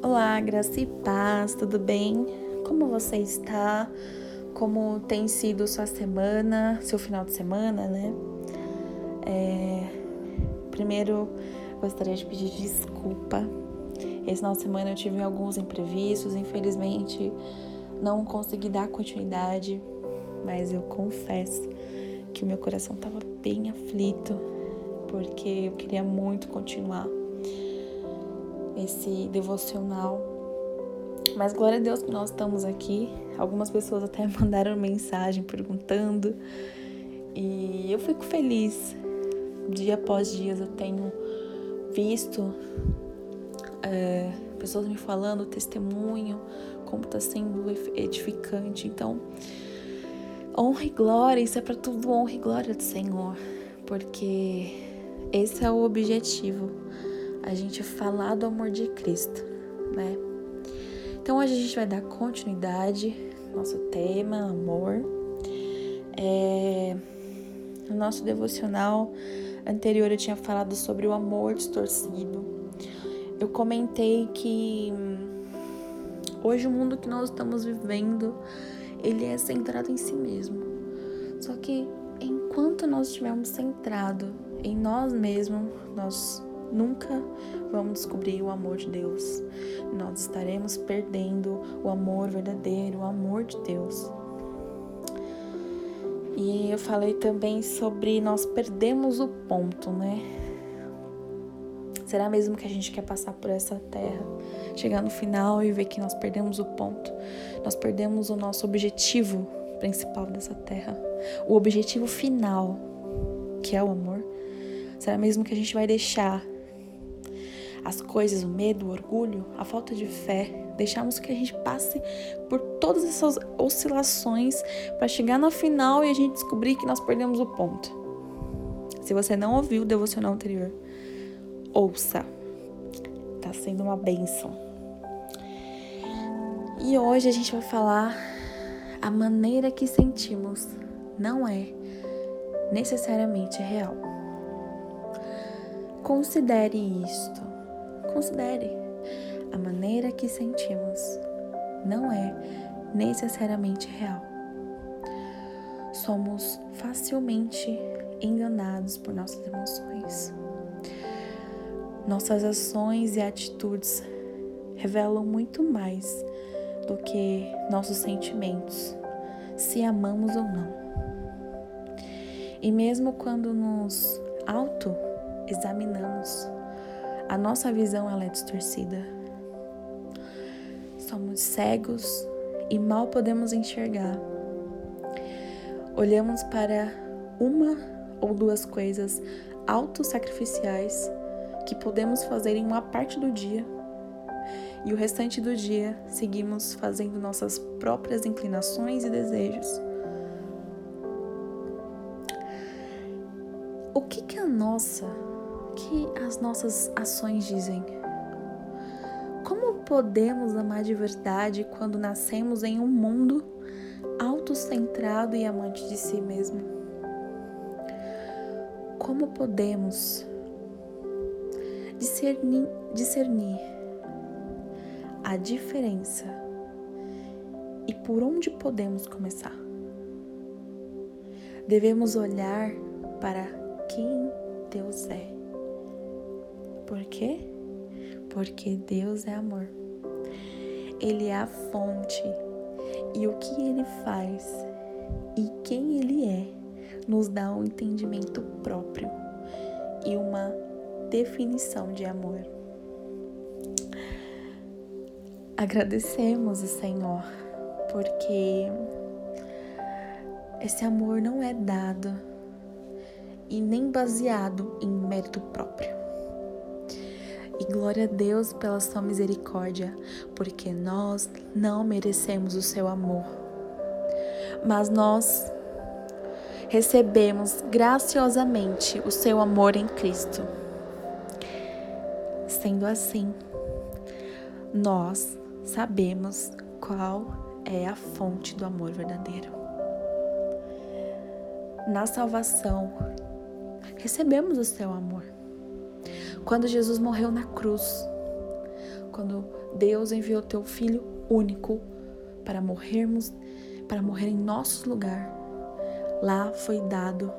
Olá, graça e paz, tudo bem? Como você está? Como tem sido sua semana, seu final de semana, né? É... Primeiro, gostaria de pedir desculpa. Esse final de semana eu tive alguns imprevistos, infelizmente não consegui dar continuidade, mas eu confesso que o meu coração estava bem aflito, porque eu queria muito continuar esse devocional. Mas glória a Deus que nós estamos aqui. Algumas pessoas até mandaram mensagem perguntando. E eu fico feliz. Dia após dia eu tenho visto é, pessoas me falando testemunho, como está sendo edificante. Então, honra e glória, isso é para tudo honra e glória do Senhor, porque esse é o objetivo a gente falar do amor de Cristo, né? Então hoje a gente vai dar continuidade nosso tema, amor. É, no nosso devocional anterior eu tinha falado sobre o amor distorcido. Eu comentei que hoje o mundo que nós estamos vivendo, ele é centrado em si mesmo. Só que enquanto nós estivermos centrado em nós mesmos, nós nunca vamos descobrir o amor de Deus. Nós estaremos perdendo o amor verdadeiro, o amor de Deus. E eu falei também sobre nós perdemos o ponto, né? Será mesmo que a gente quer passar por essa terra, chegar no final e ver que nós perdemos o ponto? Nós perdemos o nosso objetivo principal dessa terra, o objetivo final, que é o amor? Será mesmo que a gente vai deixar as coisas, o medo, o orgulho, a falta de fé, deixamos que a gente passe por todas essas oscilações para chegar no final e a gente descobrir que nós perdemos o ponto. Se você não ouviu o devocional anterior, ouça. Tá sendo uma bênção. E hoje a gente vai falar a maneira que sentimos não é necessariamente real. Considere isto. Considere, a maneira que sentimos não é necessariamente real. Somos facilmente enganados por nossas emoções. Nossas ações e atitudes revelam muito mais do que nossos sentimentos, se amamos ou não. E mesmo quando nos auto-examinamos, a nossa visão ela é distorcida. Somos cegos e mal podemos enxergar. Olhamos para uma ou duas coisas autossacrificiais que podemos fazer em uma parte do dia e o restante do dia seguimos fazendo nossas próprias inclinações e desejos. O que que a nossa que as nossas ações dizem? Como podemos amar de verdade quando nascemos em um mundo autocentrado e amante de si mesmo? Como podemos discernir, discernir a diferença e por onde podemos começar? Devemos olhar para quem Deus é por quê? Porque Deus é amor. Ele é a fonte. E o que ele faz e quem ele é nos dá um entendimento próprio e uma definição de amor. Agradecemos o Senhor porque esse amor não é dado e nem baseado em mérito próprio. E glória a Deus pela sua misericórdia, porque nós não merecemos o seu amor. Mas nós recebemos graciosamente o seu amor em Cristo. Sendo assim, nós sabemos qual é a fonte do amor verdadeiro. Na salvação, recebemos o seu amor quando Jesus morreu na cruz, quando Deus enviou teu filho único para morrermos, para morrer em nosso lugar, lá foi dado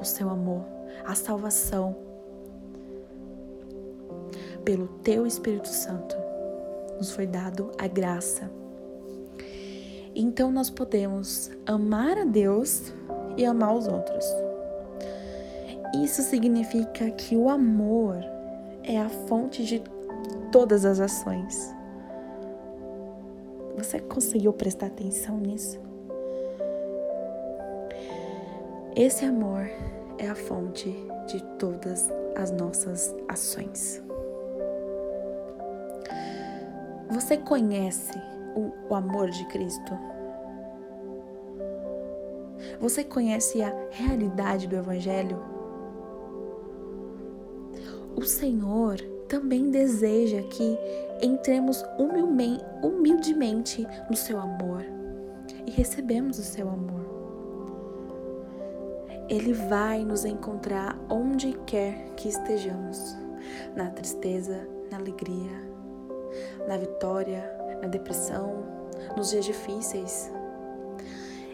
o seu amor, a salvação pelo teu Espírito Santo. Nos foi dado a graça. Então nós podemos amar a Deus e amar os outros. Isso significa que o amor é a fonte de todas as ações. Você conseguiu prestar atenção nisso? Esse amor é a fonte de todas as nossas ações. Você conhece o, o, amor de Cristo? Você conhece a realidade do Evangelho? O Senhor também deseja que entremos humildemente no seu amor e recebemos o seu amor. Ele vai nos encontrar onde quer que estejamos, na tristeza, na alegria, na vitória, na depressão, nos dias difíceis.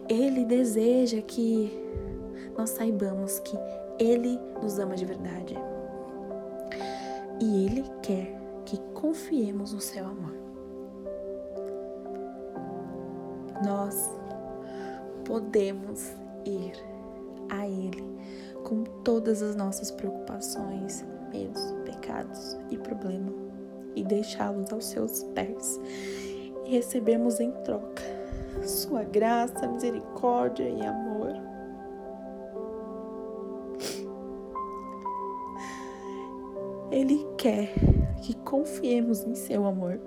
Ele deseja que nós saibamos que Ele nos ama de verdade e Ele quer que confiemos no seu amor. Nós podemos ir a Ele com todas as nossas preocupações, medos, pecados e problemas e deixá-los aos seus pés e recebermos em troca Sua graça, misericórdia e amor. Quer que confiemos em seu amor.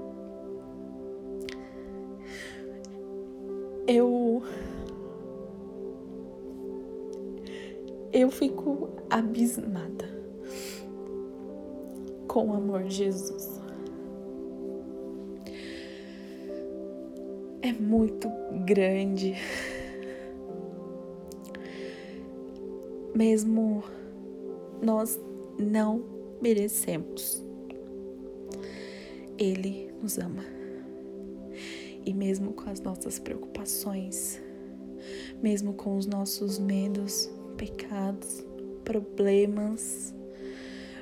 Eu. Eu fico abismada com o amor de Jesus. É muito grande. Mesmo nós não merecemos. Ele nos ama. E mesmo com as nossas preocupações, mesmo com os nossos medos, pecados, problemas,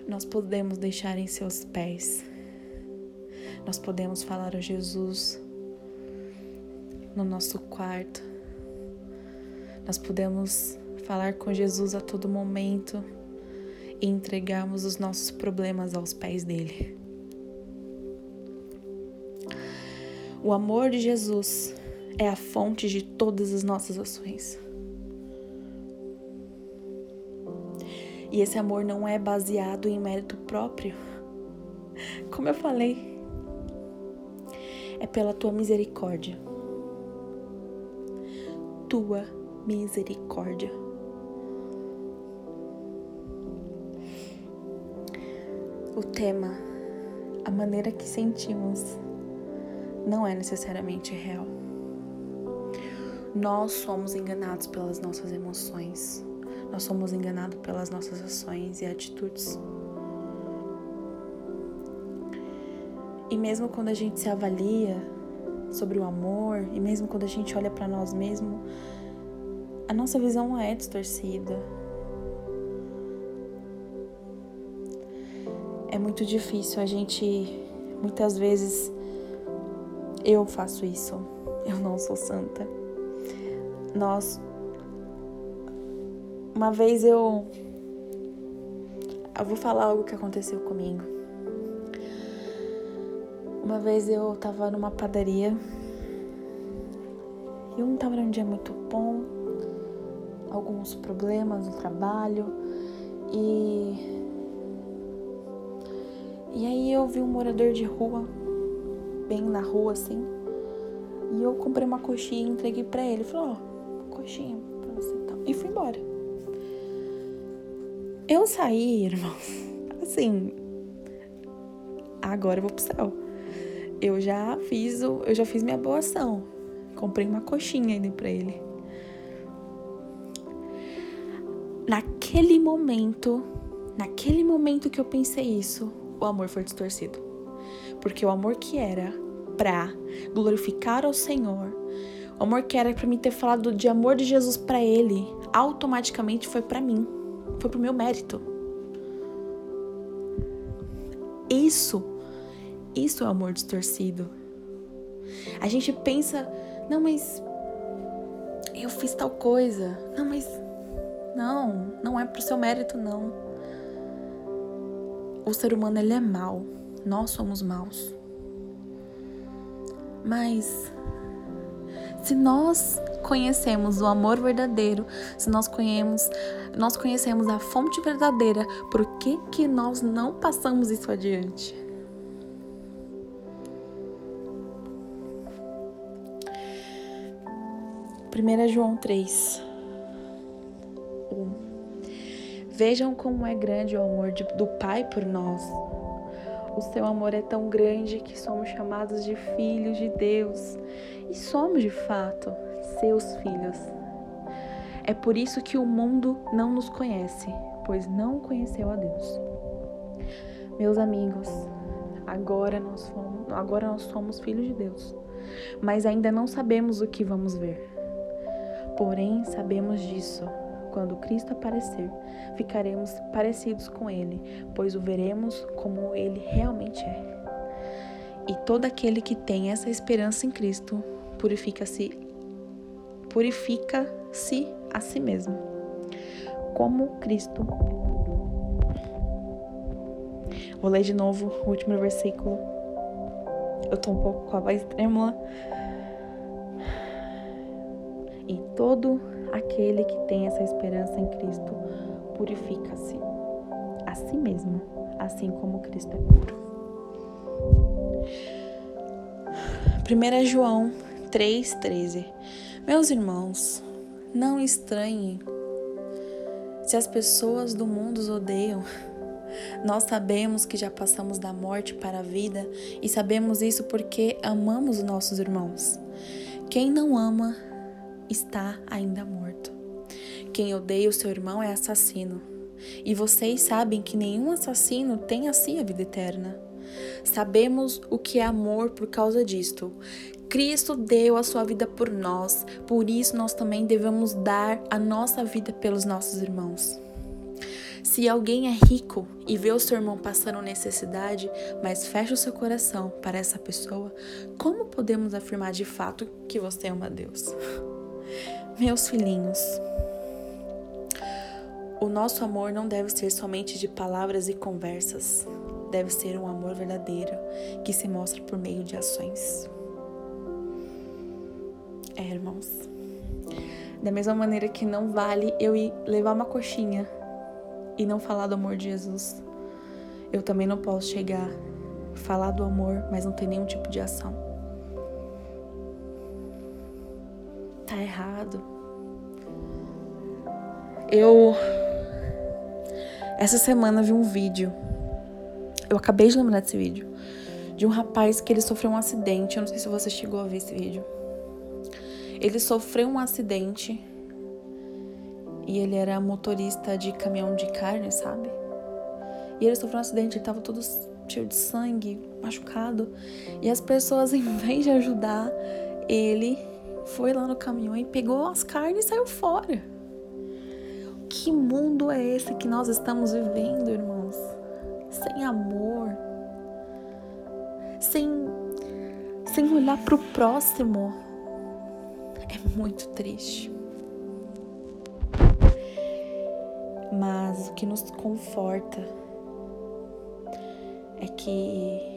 nós podemos deixar em seus pés. Nós podemos falar a Jesus no nosso quarto. Nós podemos falar com Jesus a todo momento e entregarmos os nossos problemas aos pés dele. O amor de Jesus é a fonte de todas as nossas ações. E esse amor não é baseado em mérito próprio. Como eu falei, é pela tua misericórdia. Tua misericórdia. O tema, a maneira que sentimos, não é necessariamente real. Nós somos enganados pelas nossas emoções, nós somos enganados pelas nossas ações e atitudes. E mesmo quando a gente se avalia sobre o amor, e mesmo quando a gente olha para nós mesmos, a nossa visão é distorcida, é muito difícil a gente muitas vezes eu faço isso. Eu não sou santa. Nós uma vez eu eu vou falar algo que aconteceu comigo. Uma vez eu tava numa padaria e não tava num dia muito bom, alguns problemas no trabalho e e aí eu vi um morador de rua, bem na rua assim, e eu comprei uma coxinha e entreguei para ele. Falei, ó, oh, coxinha pra você então. E fui embora. Eu saí, irmãos, assim, agora eu vou pro céu. Eu já fiz o, eu já fiz minha boa ação. Comprei uma coxinha ainda para ele. Naquele momento, naquele momento que eu pensei isso, o amor foi distorcido. porque o amor que era para glorificar ao Senhor, o amor que era para mim ter falado de amor de Jesus para ele, automaticamente foi para mim, foi pro meu mérito. Isso, isso é amor distorcido. A gente pensa, não, mas eu fiz tal coisa. Não, mas não, não é pro seu mérito não. O ser humano ele é mau. Nós somos maus. Mas se nós conhecemos o amor verdadeiro, se nós conhecemos, nós conhecemos a fonte verdadeira, por que que nós não passamos isso adiante? 1 João 3, Vejam como é grande o amor de, do Pai por nós. O seu amor é tão grande que somos chamados de filhos de Deus. E somos de fato seus filhos. É por isso que o mundo não nos conhece, pois não conheceu a Deus. Meus amigos, agora nós, fomos, agora nós somos filhos de Deus, mas ainda não sabemos o que vamos ver. Porém, sabemos disso. Quando Cristo aparecer, ficaremos parecidos com Ele, pois o veremos como Ele realmente é. E todo aquele que tem essa esperança em Cristo purifica-se purifica-se a si mesmo, como Cristo. Vou ler de novo o último versículo. Eu tô um pouco com a voz trêmula. E todo aquele que tem essa esperança em Cristo purifica-se a si mesmo, assim como Cristo é puro. 1 João 3,13 Meus irmãos, não estranhem se as pessoas do mundo os odeiam. Nós sabemos que já passamos da morte para a vida e sabemos isso porque amamos os nossos irmãos. Quem não ama está ainda morto. Quem odeia o seu irmão é assassino. E vocês sabem que nenhum assassino tem assim a vida eterna. Sabemos o que é amor por causa disto. Cristo deu a sua vida por nós, por isso nós também devemos dar a nossa vida pelos nossos irmãos. Se alguém é rico e vê o seu irmão passando necessidade, mas fecha o seu coração para essa pessoa, como podemos afirmar de fato que você ama Deus? Meus filhinhos, o nosso amor não deve ser somente de palavras e conversas, deve ser um amor verdadeiro que se mostra por meio de ações. É, irmãos. Da mesma maneira que não vale eu ir levar uma coxinha e não falar do amor de Jesus, eu também não posso chegar, falar do amor, mas não ter nenhum tipo de ação. Tá errado. Eu essa semana vi um vídeo. Eu acabei de lembrar desse vídeo de um rapaz que ele sofreu um acidente. Eu não sei se você chegou a ver esse vídeo. Ele sofreu um acidente e ele era motorista de caminhão de carne, sabe? E ele sofreu um acidente, ele tava todo cheio de sangue, machucado. E as pessoas, em vez de ajudar ele, foi lá no caminhão e pegou as carnes e saiu fora. Que mundo é esse que nós estamos vivendo, irmãos? Sem amor, sem, sem olhar para o próximo. É muito triste. Mas o que nos conforta é que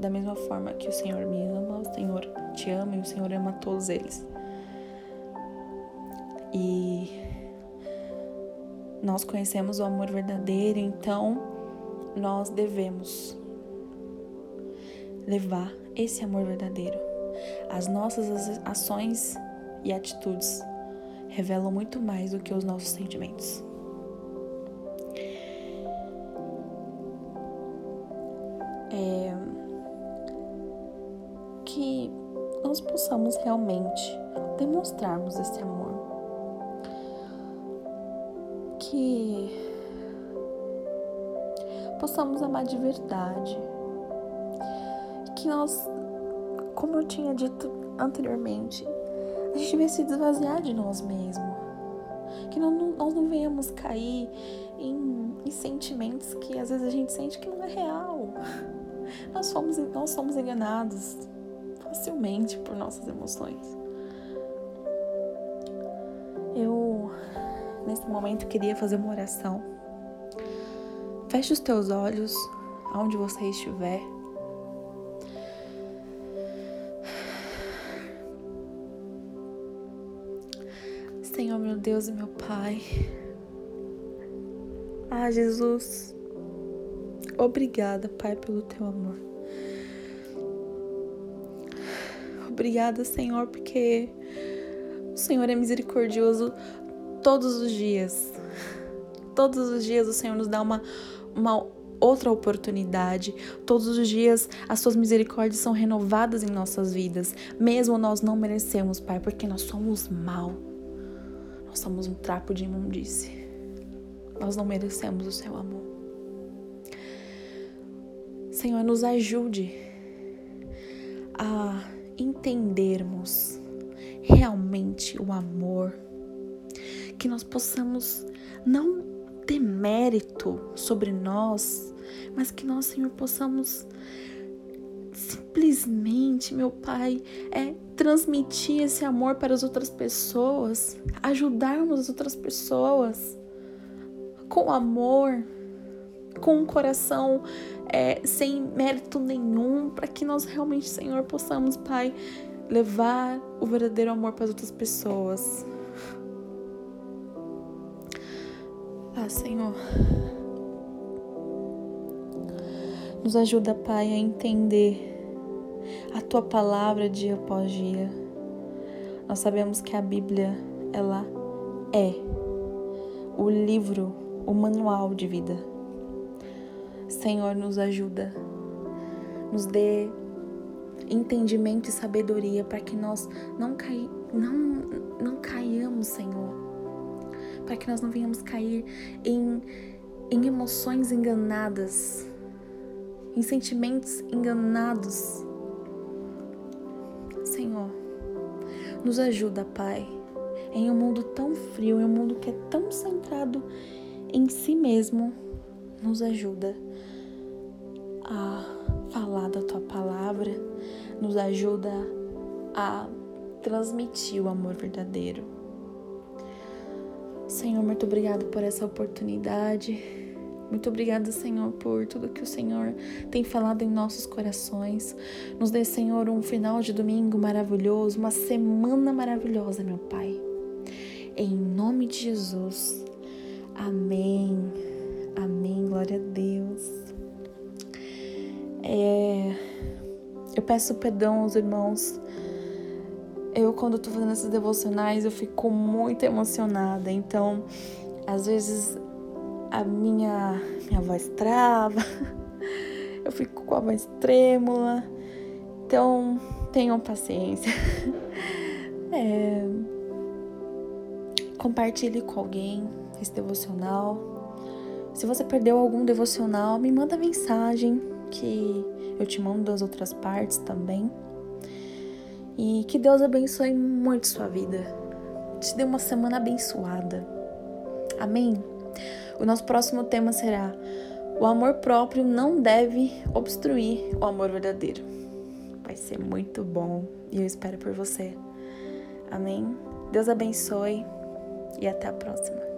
da mesma forma que o Senhor me ama, o Senhor te ama e o Senhor ama todos eles. E nós conhecemos o amor verdadeiro, então nós devemos levar esse amor verdadeiro. As nossas ações e atitudes revelam muito mais do que os nossos sentimentos. Realmente demonstrarmos esse amor. Que possamos amar de verdade. que nós, como eu tinha dito anteriormente, a gente devia se desvaziar de nós mesmos. Que não, nós não venhamos cair em, em sentimentos que às vezes a gente sente que não é real. Nós somos, nós somos enganados facilmente por nossas emoções. Eu, nesse momento, queria fazer uma oração. Feche os teus olhos, aonde você estiver. Senhor, meu Deus e meu Pai. Ah, Jesus. Obrigada, Pai, pelo teu amor. Obrigada, Senhor, porque o Senhor é misericordioso todos os dias. Todos os dias o Senhor nos dá uma, uma outra oportunidade. Todos os dias as suas misericórdias são renovadas em nossas vidas, mesmo nós não merecemos, Pai, porque nós somos mal. Nós somos um trapo de imundície. Nós não merecemos o seu amor. Senhor, nos ajude entendermos realmente o amor, que nós possamos não ter mérito sobre nós, mas que nós, Senhor, possamos simplesmente, meu Pai, é transmitir esse amor para as outras pessoas, ajudarmos as outras pessoas com amor, com um coração é, sem mérito nenhum, para que nós realmente, Senhor, possamos, Pai, levar o verdadeiro amor para as outras pessoas. Ah, Senhor. Nos ajuda, Pai, a entender a tua palavra dia após dia. Nós sabemos que a Bíblia, ela é o livro, o manual de vida Senhor, nos ajuda, nos dê entendimento e sabedoria para que nós não, cai, não, não caiamos, Senhor, para que nós não venhamos cair em, em emoções enganadas, em sentimentos enganados. Senhor, nos ajuda, Pai, em um mundo tão frio, em um mundo que é tão centrado em si mesmo, nos ajuda da tua palavra, nos ajuda a transmitir o amor verdadeiro. Senhor, muito obrigado por essa oportunidade. Muito obrigada, Senhor, por tudo que o Senhor tem falado em nossos corações. Nos dê, Senhor, um final de domingo maravilhoso, uma semana maravilhosa, meu Pai. Em nome de Jesus. Amém. Amém. Glória a Deus. É, eu peço perdão aos irmãos. Eu, quando tô fazendo esses devocionais, eu fico muito emocionada. Então, às vezes, a minha, minha voz trava. Eu fico com a voz trêmula. Então, tenham paciência. É, compartilhe com alguém esse devocional. Se você perdeu algum devocional, me manda mensagem que eu te mando das outras partes também. E que Deus abençoe muito sua vida. Te dê uma semana abençoada. Amém? O nosso próximo tema será: O amor próprio não deve obstruir o amor verdadeiro. Vai ser muito bom e eu espero por você. Amém? Deus abençoe e até a próxima.